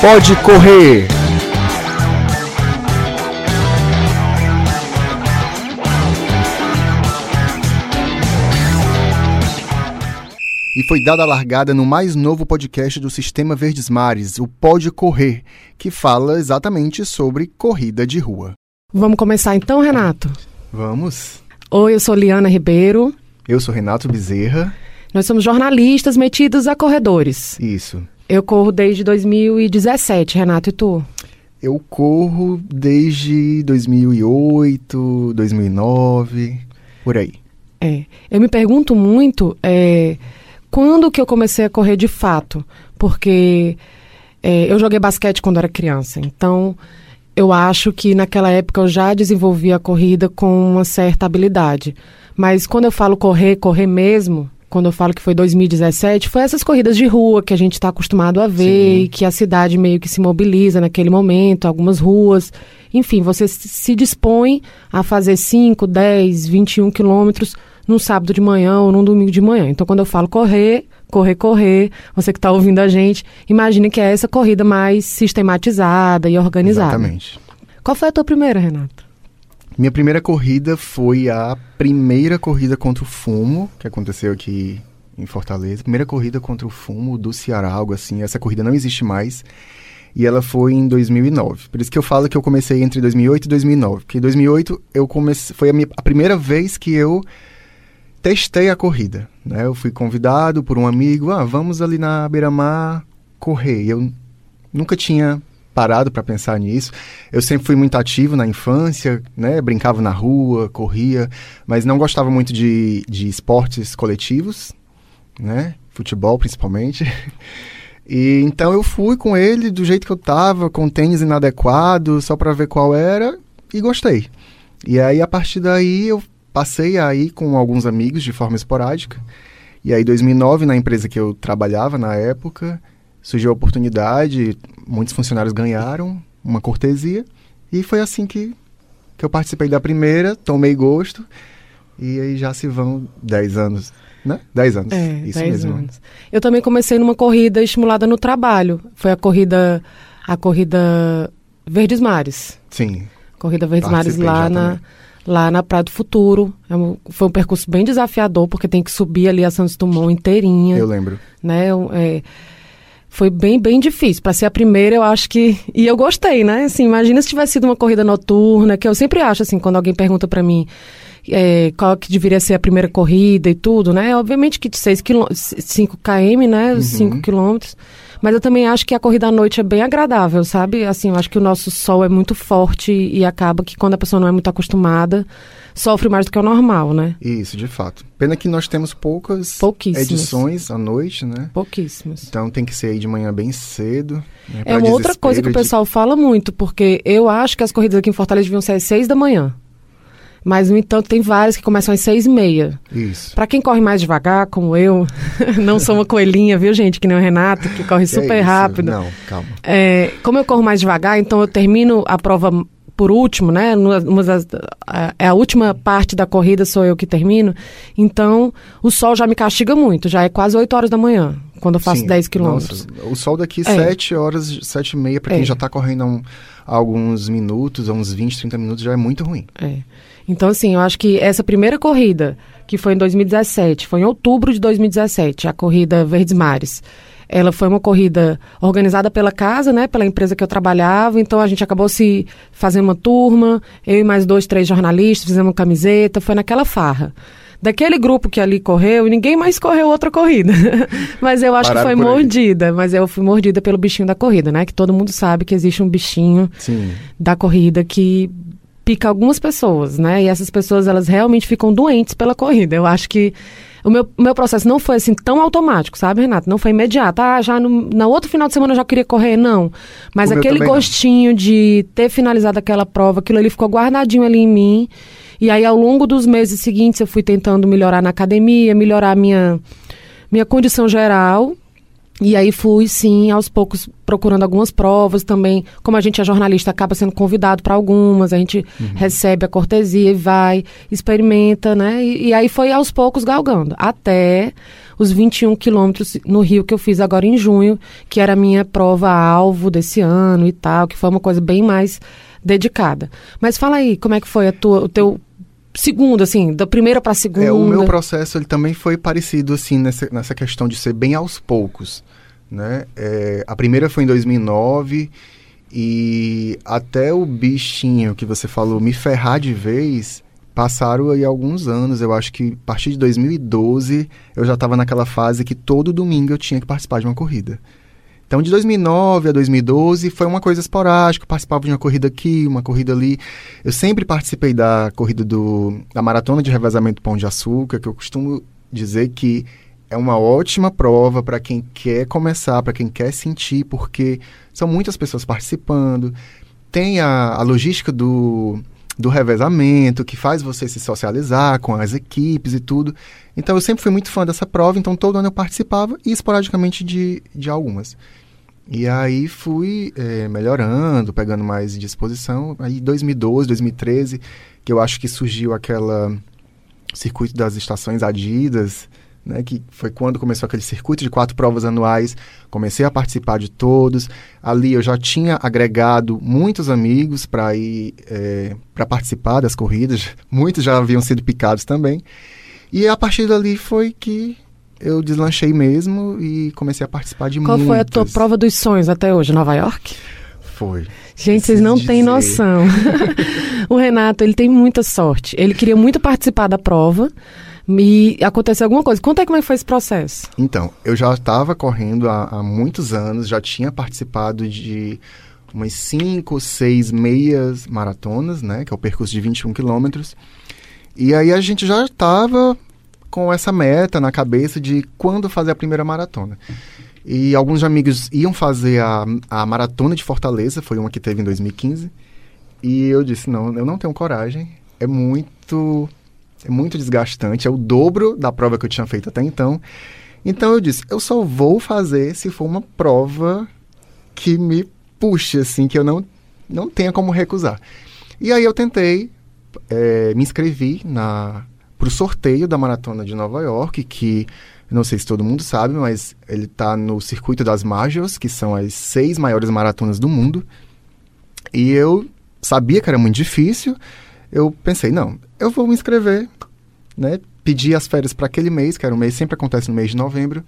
Pode correr. E foi dada a largada no mais novo podcast do Sistema Verdes Mares, o Pode Correr, que fala exatamente sobre corrida de rua. Vamos começar então, Renato? Vamos. Oi, eu sou Liana Ribeiro. Eu sou Renato Bezerra. Nós somos jornalistas metidos a corredores. Isso. Eu corro desde 2017, Renato, e tu? Eu corro desde 2008, 2009, por aí. É. Eu me pergunto muito é, quando que eu comecei a correr de fato, porque é, eu joguei basquete quando era criança, então eu acho que naquela época eu já desenvolvi a corrida com uma certa habilidade. Mas quando eu falo correr, correr mesmo, quando eu falo que foi 2017, foi essas corridas de rua que a gente está acostumado a ver Sim. e que a cidade meio que se mobiliza naquele momento, algumas ruas. Enfim, você se dispõe a fazer 5, 10, 21 quilômetros num sábado de manhã ou num domingo de manhã. Então, quando eu falo correr, correr, correr, você que está ouvindo a gente, imagine que é essa corrida mais sistematizada e organizada. Exatamente. Qual foi a tua primeira, Renata? Minha primeira corrida foi a primeira corrida contra o fumo, que aconteceu aqui em Fortaleza. Primeira corrida contra o fumo do Ceará, algo assim. Essa corrida não existe mais. E ela foi em 2009. Por isso que eu falo que eu comecei entre 2008 e 2009. Porque em 2008 eu comecei, foi a, minha, a primeira vez que eu testei a corrida. Né? Eu fui convidado por um amigo, ah, vamos ali na beira-mar correr. Eu nunca tinha parado para pensar nisso. Eu sempre fui muito ativo na infância, né? Brincava na rua, corria, mas não gostava muito de, de esportes coletivos, né? Futebol, principalmente. E então eu fui com ele do jeito que eu tava, com tênis inadequado, só para ver qual era, e gostei. E aí a partir daí eu passei a ir com alguns amigos de forma esporádica. E aí, em 2009, na empresa que eu trabalhava na época, surgiu a oportunidade, muitos funcionários ganharam uma cortesia. E foi assim que, que eu participei da primeira, tomei gosto. E aí já se vão 10 anos, né? 10 anos. É, isso mesmo. Anos. Eu também comecei numa corrida estimulada no trabalho. Foi a corrida, a corrida Verdes Mares. Sim. Corrida Verdes Mares lá na. Também lá na Praia do Futuro. É foi um percurso bem desafiador, porque tem que subir ali a Santos Dumont inteirinha. Eu lembro. Né? É, foi bem, bem difícil. Para ser a primeira, eu acho que. E eu gostei, né? Assim, imagina se tivesse sido uma corrida noturna, que eu sempre acho, assim, quando alguém pergunta para mim. É, qual que deveria ser a primeira corrida e tudo, né? Obviamente que de 6 km, 5 km, né? Os 5 uhum. quilômetros. Mas eu também acho que a corrida à noite é bem agradável, sabe? Assim, eu acho que o nosso sol é muito forte e acaba que quando a pessoa não é muito acostumada, sofre mais do que o normal, né? Isso, de fato. Pena que nós temos poucas edições à noite, né? Pouquíssimas. Então tem que ser aí de manhã bem cedo. Né, é uma outra coisa que o pessoal de... fala muito, porque eu acho que as corridas aqui em Fortaleza deviam ser às seis da manhã. Mas, no entanto, tem várias que começam às seis e meia. Isso. Para quem corre mais devagar, como eu, não sou uma coelhinha, viu, gente? Que nem o Renato, que corre super é rápido. Não, calma. É, como eu corro mais devagar, então eu termino a prova por último, né? Das, é a última parte da corrida sou eu que termino. Então, o sol já me castiga muito. Já é quase 8 horas da manhã, quando eu faço Sim, 10 quilômetros. o sol daqui é. 7 horas, 7 e meia, para quem é. já está correndo há, um, alguns minutos, uns 20, 30 minutos, já é muito ruim. É. Então, assim, eu acho que essa primeira corrida, que foi em 2017, foi em outubro de 2017, a corrida Verdes Mares. Ela foi uma corrida organizada pela casa, né, pela empresa que eu trabalhava. Então a gente acabou se fazendo uma turma, eu e mais dois, três jornalistas, fizemos uma camiseta, foi naquela farra. Daquele grupo que ali correu, ninguém mais correu outra corrida. mas eu acho Pararam que foi mordida. Mas eu fui mordida pelo bichinho da corrida, né? Que todo mundo sabe que existe um bichinho Sim. da corrida que pica algumas pessoas, né? E essas pessoas, elas realmente ficam doentes pela corrida. Eu acho que o meu, meu processo não foi assim tão automático, sabe, Renato? Não foi imediato. Ah, já no, na outro final de semana eu já queria correr, não. Mas o aquele gostinho não. de ter finalizado aquela prova, aquilo ali ficou guardadinho ali em mim. E aí, ao longo dos meses seguintes, eu fui tentando melhorar na academia, melhorar minha, minha condição geral. E aí fui, sim, aos poucos procurando algumas provas também. Como a gente é jornalista, acaba sendo convidado para algumas, a gente uhum. recebe a cortesia e vai, experimenta, né? E, e, aí foi aos poucos galgando. Até os 21 quilômetros no Rio que eu fiz agora em junho, que era a minha prova-alvo desse ano e tal, que foi uma coisa bem mais dedicada. Mas fala aí, como é que foi a tua, o teu segundo, assim, da primeira para segunda? É, o meu processo ele também foi parecido, assim, nessa, nessa questão de ser bem aos poucos, né? É, a primeira foi em 2009 e até o bichinho que você falou me ferrar de vez, passaram aí alguns anos. Eu acho que a partir de 2012 eu já estava naquela fase que todo domingo eu tinha que participar de uma corrida. Então, de 2009 a 2012 foi uma coisa esporádica, eu participava de uma corrida aqui, uma corrida ali. Eu sempre participei da corrida do, da Maratona de Revezamento Pão de Açúcar, que eu costumo dizer que é uma ótima prova para quem quer começar, para quem quer sentir, porque são muitas pessoas participando. Tem a, a logística do, do revezamento, que faz você se socializar com as equipes e tudo. Então eu sempre fui muito fã dessa prova, então todo ano eu participava e esporadicamente de, de algumas. E aí fui é, melhorando, pegando mais disposição. Aí 2012, 2013, que eu acho que surgiu aquela circuito das estações Adidas, né, que foi quando começou aquele circuito de quatro provas anuais. Comecei a participar de todos. Ali eu já tinha agregado muitos amigos para ir é, para participar das corridas. Muitos já haviam sido picados também. E a partir dali foi que eu deslanchei mesmo e comecei a participar de Qual muitas. foi a tua prova dos sonhos até hoje? Nova York? Foi. Gente, vocês não têm noção. o Renato, ele tem muita sorte. Ele queria muito participar da prova e aconteceu alguma coisa. Conta aí como é que foi esse processo. Então, eu já estava correndo há, há muitos anos, já tinha participado de umas cinco, seis meias maratonas, né? Que é o percurso de 21 quilômetros. E aí a gente já estava com essa meta na cabeça de quando fazer a primeira maratona. E alguns amigos iam fazer a, a maratona de Fortaleza, foi uma que teve em 2015. E eu disse: não, eu não tenho coragem. É muito, é muito desgastante. É o dobro da prova que eu tinha feito até então. Então eu disse: eu só vou fazer se for uma prova que me puxe, assim, que eu não, não tenha como recusar. E aí eu tentei, é, me inscrevi na para o sorteio da Maratona de Nova York, que não sei se todo mundo sabe, mas ele está no circuito das Majors, que são as seis maiores maratonas do mundo. E eu sabia que era muito difícil. Eu pensei, não, eu vou me inscrever, né? Pedi as férias para aquele mês, que era um mês, sempre acontece no mês de novembro.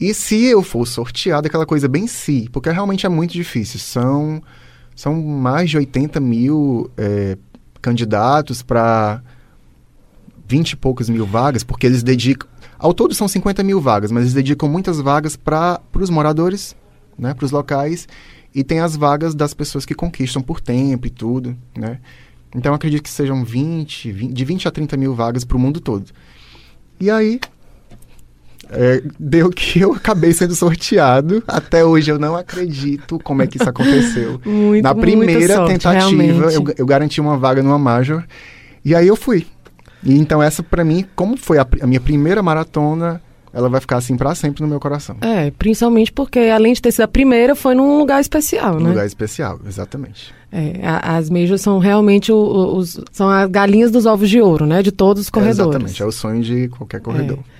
E se eu for sorteado, aquela coisa bem si, porque realmente é muito difícil. São, são mais de 80 mil é, candidatos para 20 e poucos mil vagas, porque eles dedicam. Ao todo são 50 mil vagas, mas eles dedicam muitas vagas para os moradores, né, para os locais, e tem as vagas das pessoas que conquistam por tempo e tudo, né? Então eu acredito que sejam 20, 20 de 20 a 30 mil vagas para o mundo todo. E aí, é, deu que eu acabei sendo sorteado. Até hoje eu não acredito como é que isso aconteceu. Muito, Na primeira sorte, tentativa, eu, eu, garanti uma vaga numa Major. E aí eu fui. E então essa para mim, como foi a, a, minha primeira maratona, ela vai ficar assim para sempre no meu coração. É, principalmente porque além de ter sido a primeira, foi num lugar especial, um né? lugar especial, exatamente. É, a, as majors são realmente o, os, são as galinhas dos ovos de ouro, né? De todos os corredores. É, exatamente, é o sonho de qualquer corredor. É.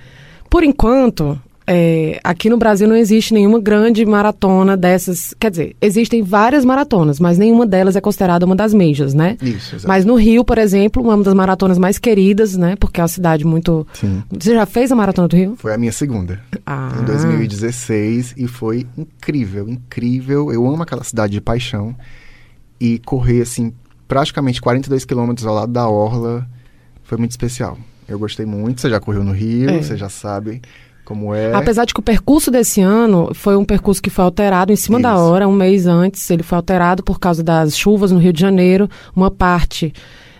Por enquanto, é, aqui no Brasil não existe nenhuma grande maratona dessas. Quer dizer, existem várias maratonas, mas nenhuma delas é considerada uma das majors, né? Isso, exatamente. Mas no Rio, por exemplo, uma das maratonas mais queridas, né? Porque é uma cidade muito. Sim. Você já fez a maratona do Rio? Foi a minha segunda. Ah. Em 2016 e foi incrível, incrível. Eu amo aquela cidade de paixão. E correr, assim, praticamente 42 quilômetros ao lado da Orla foi muito especial. Eu gostei muito. Você já correu no Rio, É. você já sabe como é. Apesar de que o percurso desse ano foi um percurso que foi alterado em cima da Isso. hora, um mês antes. Ele foi alterado por causa das chuvas no Rio de Janeiro. Uma parte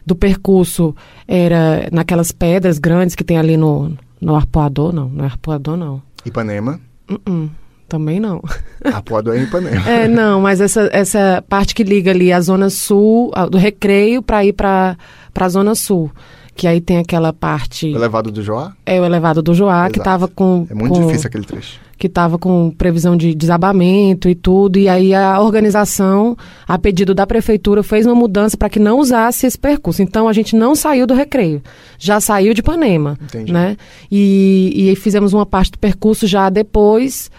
do percurso era naquelas pedras grandes que tem ali no, no arpoador, não. No arpoador, não. Ipanema. Uh-uh, também não. Apoador é em Ipanema. É, não, mas essa, essa parte que liga ali a zona sul, a- do recreio, para ir para a zona sul. Que aí tem aquela parte. O elevado do Joá. É o elevado do Joá, que Exato. tava com. É muito com- difícil aquele trecho. que estava com previsão de desabamento e tudo, e aí a organização, a pedido da prefeitura, fez uma mudança para que não usasse esse percurso. Então a gente não saiu do recreio, já saiu de Ipanema, Entendi. né? E, e fizemos uma parte do percurso já depois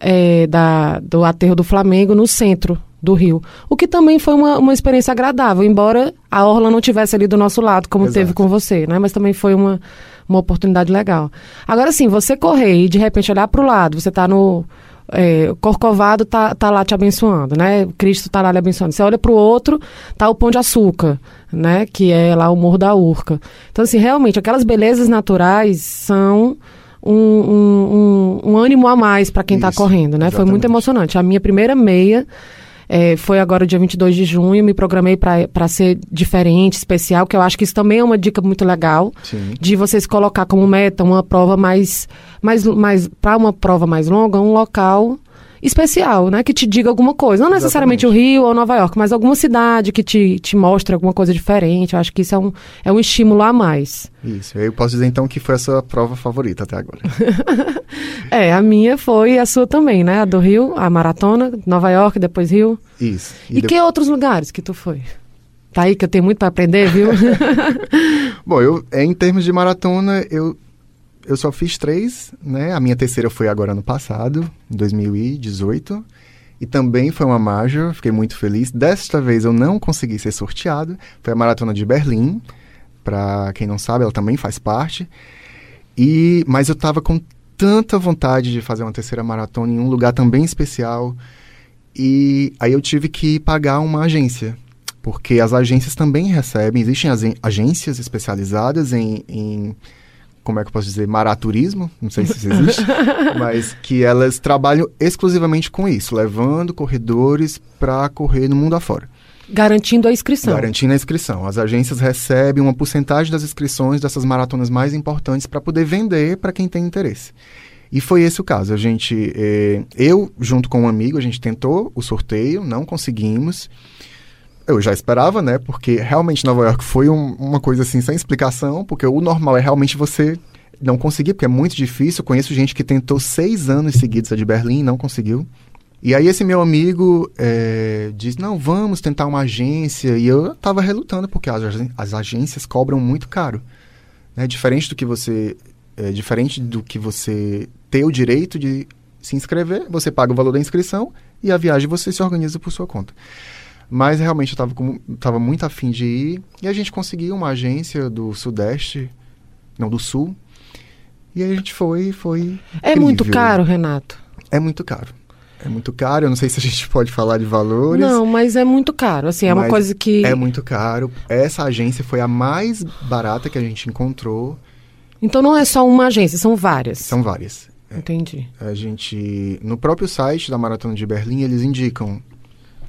é, da, do aterro do Flamengo no centro do Rio. O que também foi uma, uma experiência agradável, embora a Orla não tivesse ali do nosso lado, como Exato. teve com você, né? Mas também foi uma, uma oportunidade legal. Agora sim, você correr e de repente olhar para o lado, você está no. É, Corcovado tá, tá lá te abençoando, né? Cristo tá lá lhe abençoando. Você olha para o outro, tá o Pão de Açúcar, né? Que é lá o Morro da Urca. Então, assim, realmente, aquelas belezas naturais são um, um, um, um ânimo a mais para quem está correndo, né? Foi muito exatamente. emocionante. A minha primeira meia é, foi agora dia 22 de junho, me programei para ser diferente, especial, que eu acho que isso também é uma dica muito legal Sim. de você se colocar como meta uma prova mais, mais, mais para uma prova mais longa, um local especial, né, que te diga alguma coisa, não necessariamente o Rio ou Nova York, mas alguma cidade que te, te mostre alguma coisa diferente. Eu acho que isso é um, é um estímulo a mais. Isso. Eu posso dizer então que foi a sua prova favorita até agora. É, a minha foi a sua também, né? A do Rio, a maratona, Nova York, depois Rio. Isso. E, de- que outros lugares que tu foi? Tá aí que eu tenho muito para aprender, viu? Bom, eu, é, em termos de maratona, eu, eu só fiz três, né? A minha terceira foi agora ano passado, em 2018. E também foi uma major, fiquei muito feliz. Desta vez eu não consegui ser sorteado. Foi a maratona de Berlim. Pra quem não sabe, ela também faz parte. E, mas eu tava com tanta vontade de fazer uma terceira maratona em um lugar também especial. E aí eu tive que pagar uma agência. Porque as agências também recebem, existem agências especializadas em, em, como é que eu posso dizer, maraturismo, não sei se isso existe, mas que elas trabalham exclusivamente com isso, levando corredores para correr no mundo afora. Garantindo a inscrição. Garantindo a inscrição. As agências recebem uma porcentagem das inscrições dessas maratonas mais importantes para poder vender para quem tem interesse. E foi esse o caso. A gente, eh, eu junto com um amigo, a gente tentou o sorteio, não conseguimos. Eu já esperava, né? Porque realmente Nova York foi um- uma coisa assim sem explicação, porque o normal é realmente você não conseguir, porque é muito difícil. Eu conheço gente que tentou seis anos seguidos a de Berlim e não conseguiu. E aí esse meu amigo eh, disse, não, vamos tentar uma agência. E eu tava relutando, porque as, as agências cobram muito caro. Né? Diferente do que você... é, diferente do que você ter o direito de se inscrever, você paga o valor da inscrição e a viagem você se organiza por sua conta. Mas realmente eu tava, com, tava muito afim de ir. E a gente conseguiu uma agência do Sudeste, não, do Sul. E aí a gente foi, foi É muito caro, Renato? É muito caro. É muito caro. Eu não sei se a gente pode falar de valores. Não, mas é muito caro. Assim, é uma coisa que. É muito caro. Essa agência foi a mais barata que a gente encontrou. Então não é só uma agência, são várias. São várias. Entendi. A gente, no próprio site da Maratona de Berlim, eles indicam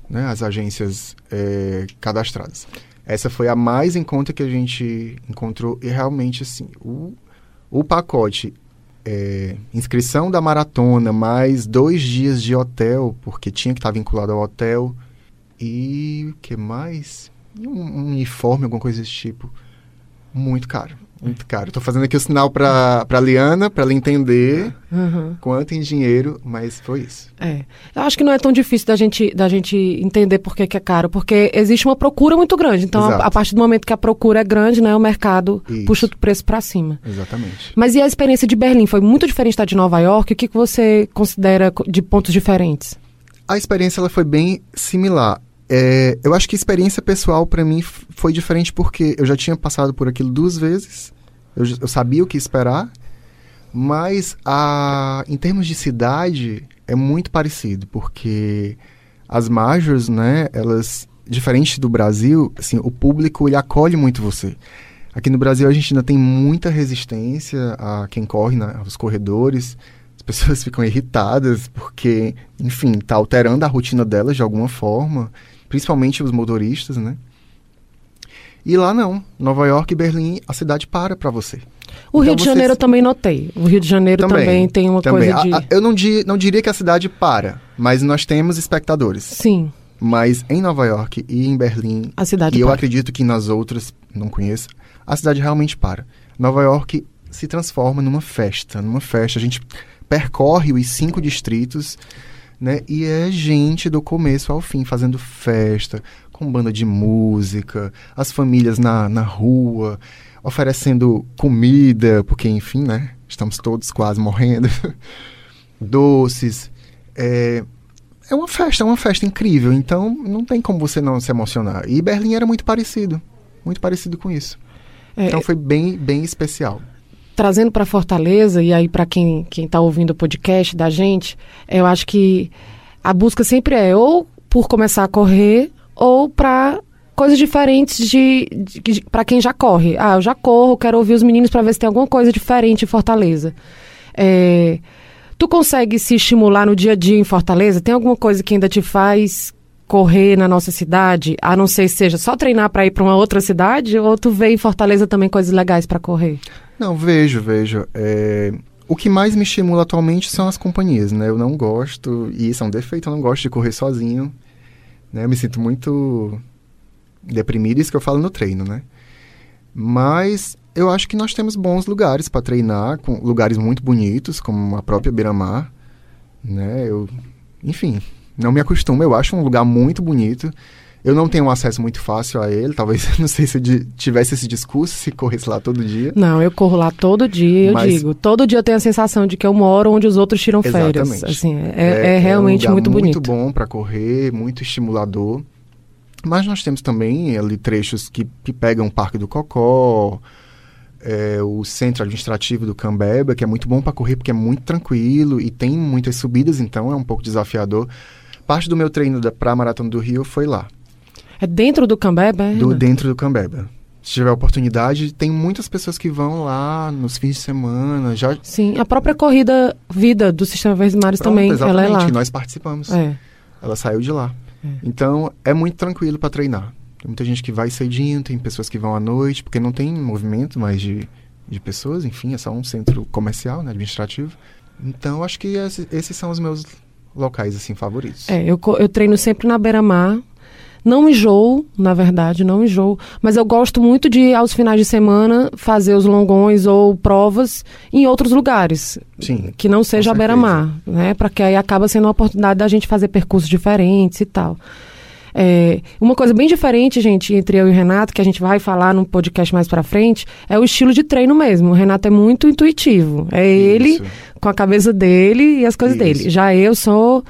né, as agências é, cadastradas. Essa foi a mais em conta que a gente encontrou e realmente assim, o, o pacote é, inscrição da maratona mais dois dias de hotel, porque tinha que estar vinculado ao hotel e o que mais? Um, um uniforme, alguma coisa desse tipo. Muito caro. Muito caro. Tô fazendo aqui o sinal pra, pra Liana, pra ela entender Uhum. quanto em dinheiro, mas foi isso. É. Eu acho que não é tão difícil da gente, da gente entender por que, que é caro, porque existe uma procura muito grande. Então, a, a partir do momento que a procura é grande, né, o mercado Isso. puxa o preço para cima. Exatamente. Mas e a experiência de Berlim? Foi muito diferente da de Nova York? O que, que você considera co- de pontos diferentes? A experiência ela foi bem similar. É, eu acho que a experiência pessoal para mim foi diferente porque eu já tinha passado por aquilo duas vezes. Eu, eu sabia o que esperar, mas a, em termos de cidade é muito parecido porque as majors, né? Elas diferente do Brasil, assim, o público ele acolhe muito você. Aqui no Brasil a gente ainda tem muita resistência a quem corre, aos corredores. As pessoas ficam irritadas porque, enfim, tá alterando a rotina delas de alguma forma, principalmente os motoristas, né? E lá não, Nova York e Berlim, a cidade para para você. O Então Rio de você- Janeiro eu também notei. O Rio de Janeiro também, tem uma também. coisa de. A- a- eu não, di- não diria que a cidade para, mas nós temos espectadores. Sim, Mas em Nova York e em Berlim, a cidade e eu para. acredito que nas outras, não conheço, a cidade realmente para. Nova York se transforma numa festa, numa festa. A gente percorre os cinco distritos, né? E é gente do começo ao fim, fazendo festa, com banda de música, as famílias na, na rua, oferecendo comida, porque, enfim, né? Estamos todos quase morrendo. Doces. É, é uma festa, é uma festa incrível. Então, não tem como você não se emocionar. E Berlim era muito parecido. Muito parecido com isso. É, então, foi bem, bem especial trazendo para Fortaleza, e aí para quem está ouvindo o podcast da gente, eu acho que a busca sempre é ou por começar a correr ou para coisas diferentes de, de, de para quem já corre. Ah, eu já corro, quero ouvir os meninos para ver se tem alguma coisa diferente em Fortaleza. É, tu consegue se estimular no dia a dia em Fortaleza? Tem alguma coisa que ainda te faz correr na nossa cidade, a não ser seja só treinar para ir para uma outra cidade, ou tu vê em Fortaleza também coisas legais para correr? Não, vejo, vejo. É... O que mais me estimula atualmente são as companhias, né? Eu não gosto, e isso é um defeito, eu não gosto de correr sozinho. Né? Eu me sinto muito deprimido, isso que eu falo no treino, né? Mas eu acho que nós temos bons lugares para treinar, com lugares muito bonitos, como a própria Beira-Mar, né? Eu, enfim, não me acostumo, eu acho um lugar muito bonito. Eu não tenho um acesso muito fácil a ele, talvez, não sei se eu tivesse esse discurso, se corresse lá todo dia. Não, eu corro lá todo dia, eu Mas... digo. Todo dia eu tenho a sensação de que eu moro onde os outros tiram Exatamente. férias. Assim, é, é, é realmente é um muito bonito. muito bom para correr, muito estimulador. Mas nós temos também ali trechos que, que pegam o Parque do Cocó, é, o centro administrativo do Cambeba, que é muito bom para correr porque é muito tranquilo e tem muitas subidas, então é um pouco desafiador. Parte do meu treino para a Maratona do Rio foi lá. É dentro do Cambeba? É? Do, dentro do Cambeba. Se tiver oportunidade, tem muitas pessoas que vão lá nos fins de semana. Já... Sim, a própria corrida vida do Sistema Verdes Mares Pronto, também, ela é lá. nós participamos. É. Ela saiu de lá. É. Então, é muito tranquilo para treinar. Tem muita gente que vai cedinho, tem pessoas que vão à noite, porque não tem movimento mais de, de pessoas, enfim, é só um centro comercial, né, administrativo. Então, acho que esses, esses são os meus locais, assim, favoritos. É, eu, eu treino sempre na beira-mar, não enjoo, na verdade, não enjoo. Mas eu gosto muito de, aos finais de semana, fazer os longões ou provas em outros lugares. Sim. Que não seja a beira-mar, né? Para que aí acaba sendo uma oportunidade da gente fazer percursos diferentes e tal. É, uma coisa bem diferente, gente, entre eu e o Renato, que a gente vai falar no podcast mais pra frente, é o estilo de treino mesmo. O Renato é muito intuitivo. É Isso. ele com a cabeça dele e as coisas Isso. dele. Já eu sou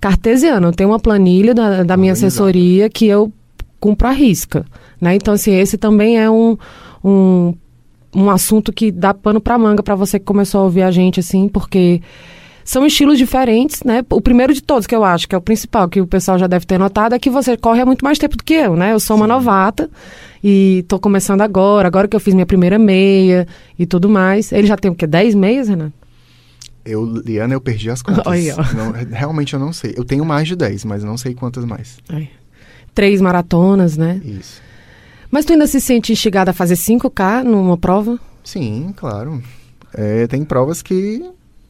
cartesiano. Eu tenho uma planilha da, da minha assessoria que eu cumpro a risca. Né? Então, assim, esse também é um, um, um assunto que dá pano para manga para você que começou a ouvir a gente, assim, porque são estilos diferentes, né? O primeiro de todos, que eu acho que é o principal, que o pessoal já deve ter notado, é que você corre há muito mais tempo do que eu, né? Eu sou uma novata e tô começando agora, agora que eu fiz minha primeira meia e tudo mais. Ele já tem o quê? 10 meias, Renan? Eu, Liana, eu perdi as contas. não, realmente eu não sei. Eu tenho mais de 10, mas não sei quantas mais. Três maratonas, né? Isso. Mas tu ainda se sente instigada a fazer 5K numa prova? Sim, claro. É, tem provas que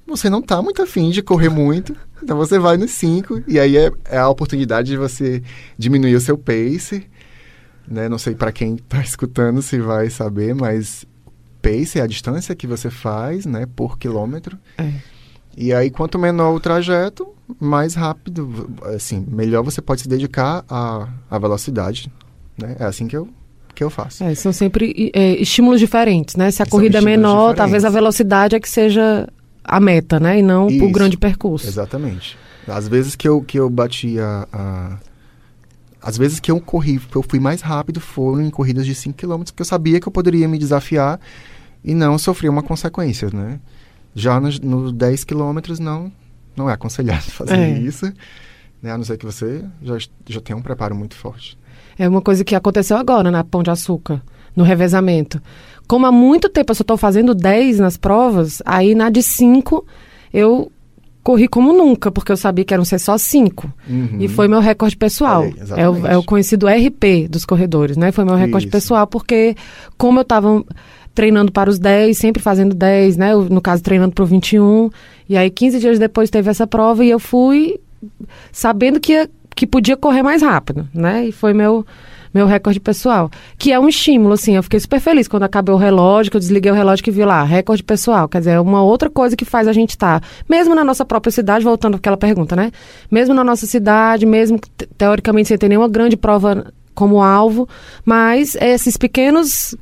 você não tá muito afim de correr muito, então você vai nos 5, e aí é, é, a oportunidade de você diminuir o seu pace. Né? Não sei para quem está escutando se vai saber, mas pace é a distância que você faz, né, por quilômetro. É. E aí, quanto menor o trajeto, mais rápido, assim, melhor você pode se dedicar à, à velocidade, né? É assim que eu, que eu faço. É, são sempre é, estímulos diferentes, né? Se a corrida é menor, diferentes. talvez a velocidade é que seja a meta, né? E não Isso, o grande percurso. Exatamente. Às vezes que eu, que eu bati a, a... Às vezes que eu corri, que eu fui mais rápido foram em corridas de 5 km, porque eu sabia que eu poderia me desafiar e não sofrer uma consequência, né? Já nos no 10 quilômetros não, não é aconselhado fazer é. isso, né? A não ser que você já, já tenha um preparo muito forte. É uma coisa que aconteceu agora na Pão de Açúcar, no revezamento. Como há muito tempo eu só estou fazendo 10 nas provas, aí na de 5 eu corri como nunca, porque eu sabia que eram ser só 5. Uhum. E foi meu recorde pessoal. Aí, é, o, é, o, conhecido RP dos corredores, né? Foi meu recorde Isso. pessoal, porque como eu estava treinando para os 10, sempre fazendo 10, né? no caso, treinando para o 21. E aí, 15 dias depois, teve essa prova e eu fui sabendo que, ia, que podia correr mais rápido, né? E foi meu, meu recorde pessoal. Que é um estímulo, assim. Eu fiquei super feliz quando acabei o relógio, que eu desliguei o relógio que vi lá, recorde pessoal. Quer dizer, é uma outra coisa que faz a gente estar, tá, mesmo na nossa própria cidade, voltando àquela pergunta, né? Mesmo na nossa cidade, mesmo teoricamente sem ter nenhuma grande prova como alvo, mas esses pequenos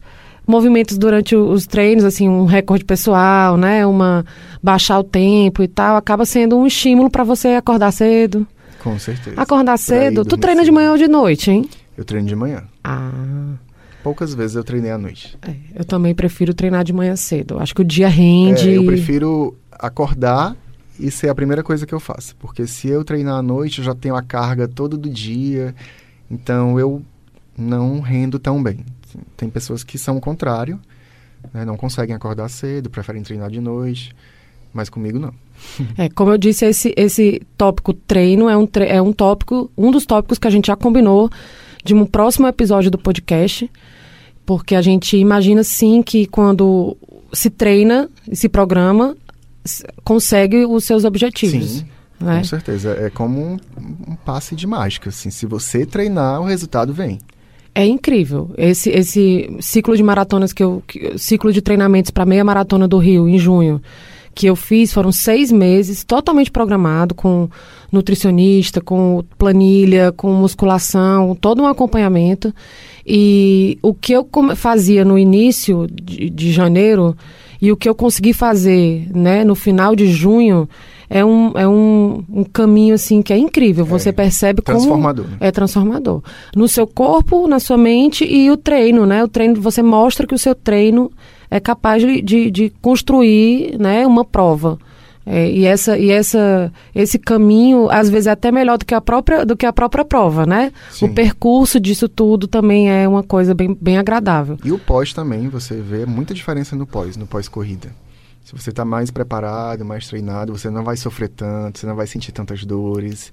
movimentos durante os treinos, assim, um recorde pessoal, né, uma baixar o tempo e tal, acaba sendo um estímulo para você acordar cedo. Com certeza. Acordar cedo. Tu treina cedo. de manhã ou de noite, hein? Eu treino de manhã. Ah. Poucas vezes eu treinei à noite. É, eu também prefiro treinar de manhã cedo. Acho que o dia rende. É, eu prefiro acordar e ser a primeira coisa que eu faço. Porque se eu treinar à noite, eu já tenho a carga todo do dia. Então eu não rendo tão bem. Tem pessoas que são o contrário, né, não conseguem acordar cedo, preferem treinar de noite, mas comigo não. É, como eu disse, esse, esse tópico treino é um, é um tópico, um dos tópicos que a gente já combinou de um próximo episódio do podcast, porque a gente imagina sim que quando se treina e se programa, consegue os seus objetivos. Sim. Né? Com certeza. É como um, um passe de mágica. Assim. Se você treinar, o resultado vem. É incrível. Esse, esse ciclo de maratonas que eu. Que, ciclo de treinamentos para meia maratona do Rio, em junho, que eu fiz, foram seis meses, totalmente programado, com nutricionista, com planilha, com musculação, todo um acompanhamento. E o que eu fazia no início de, de janeiro e o que eu consegui fazer né, no final de junho é um, é um, um caminho assim que é incrível. Você é, percebe transformador, como né? é transformador no seu corpo, na sua mente e o treino, né? O treino você mostra que o seu treino é capaz de, de, de construir, né, uma prova. É, e essa, e essa, esse caminho, às vezes, é até melhor do que a própria, do que a própria prova, né? Sim. O percurso disso tudo também é uma coisa bem, bem agradável. E o pós também, você vê muita diferença no pós, no pós-corrida. Se você está mais preparado, mais treinado, você não vai sofrer tanto, você não vai sentir tantas dores,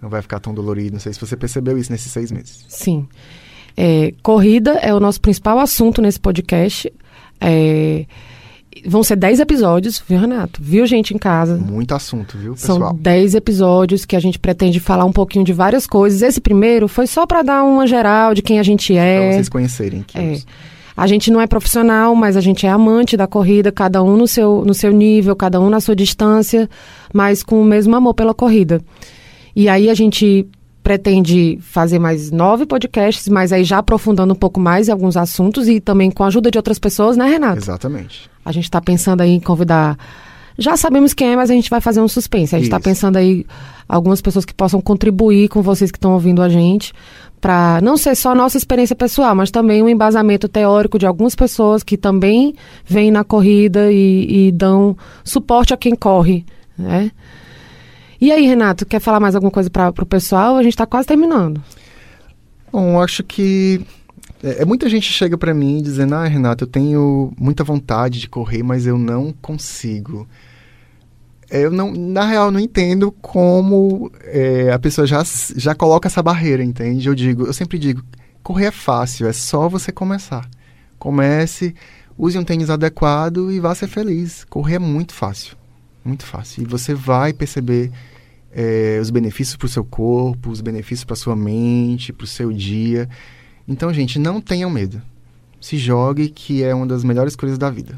não vai ficar tão dolorido. Não sei se você percebeu isso nesses seis meses. Sim. É, corrida é o nosso principal assunto nesse podcast. É, vão ser dez episódios, viu, Renato? Viu, gente, em casa? Muito assunto, viu, pessoal? São dez episódios que a gente pretende falar um pouquinho de várias coisas. Esse primeiro foi só para dar uma geral de quem a gente é. Para vocês conhecerem. Que é. A gente não é profissional, mas a gente é amante da corrida, cada um no seu, no seu nível, cada um na sua distância, mas com o mesmo amor pela corrida. E aí a gente pretende fazer mais nove podcasts, mas aí já aprofundando um pouco mais em alguns assuntos e também com a ajuda de outras pessoas, né, Renato? Exatamente. A gente está pensando aí em convidar. Já sabemos quem é, mas a gente vai fazer um suspense. A gente está pensando aí algumas pessoas que possam contribuir com vocês que estão ouvindo a gente para não ser só nossa experiência pessoal, mas também um embasamento teórico de algumas pessoas que também vêm na corrida e, e dão suporte a quem corre, né? E aí, Renato, quer falar mais alguma coisa para o pessoal? A gente está quase terminando. Bom, acho que é, é muita gente chega para mim dizendo: "Ah, Renato, eu tenho muita vontade de correr, mas eu não consigo" eu não, na real, não entendo como é, a pessoa já, já coloca essa barreira, entende? Eu digo, eu sempre digo, correr é fácil, é só você começar. Comece, use um tênis adequado e vá ser feliz. Correr é muito fácil, muito fácil. E você vai perceber é, os benefícios para o seu corpo, os benefícios para sua mente, para o seu dia. Então, gente, não tenham medo. Se jogue, que é uma das melhores coisas da vida.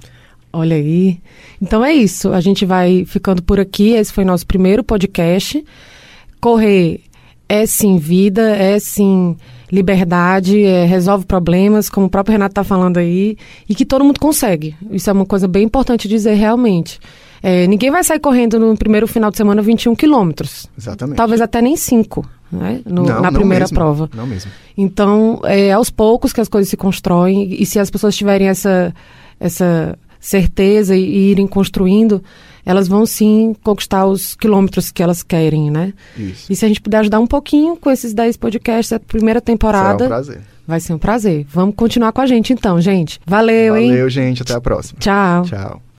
Olha aí. Então é isso. A gente vai ficando por aqui. Esse foi nosso primeiro podcast. Correr é sim vida, é sim liberdade, é, resolve problemas, como o próprio Renato está falando aí, e que todo mundo consegue. Isso é uma coisa bem importante dizer realmente. É, ninguém vai sair correndo no primeiro final de semana 21 quilômetros. Exatamente. Talvez até nem 5. Né? No, não, na primeira mesmo. prova. Não mesmo. Então, é aos poucos que as coisas se constroem, e se as pessoas tiverem essa, essa certeza e, e irem construindo, elas vão sim conquistar os quilômetros que elas querem, né? Isso. E se a gente puder ajudar um pouquinho com esses 10 podcasts, a primeira temporada. Será um prazer. Vai ser um prazer. Vamos continuar com a gente então, gente. Valeu, Valeu hein? Valeu, gente. Até a próxima. Tchau. Tchau.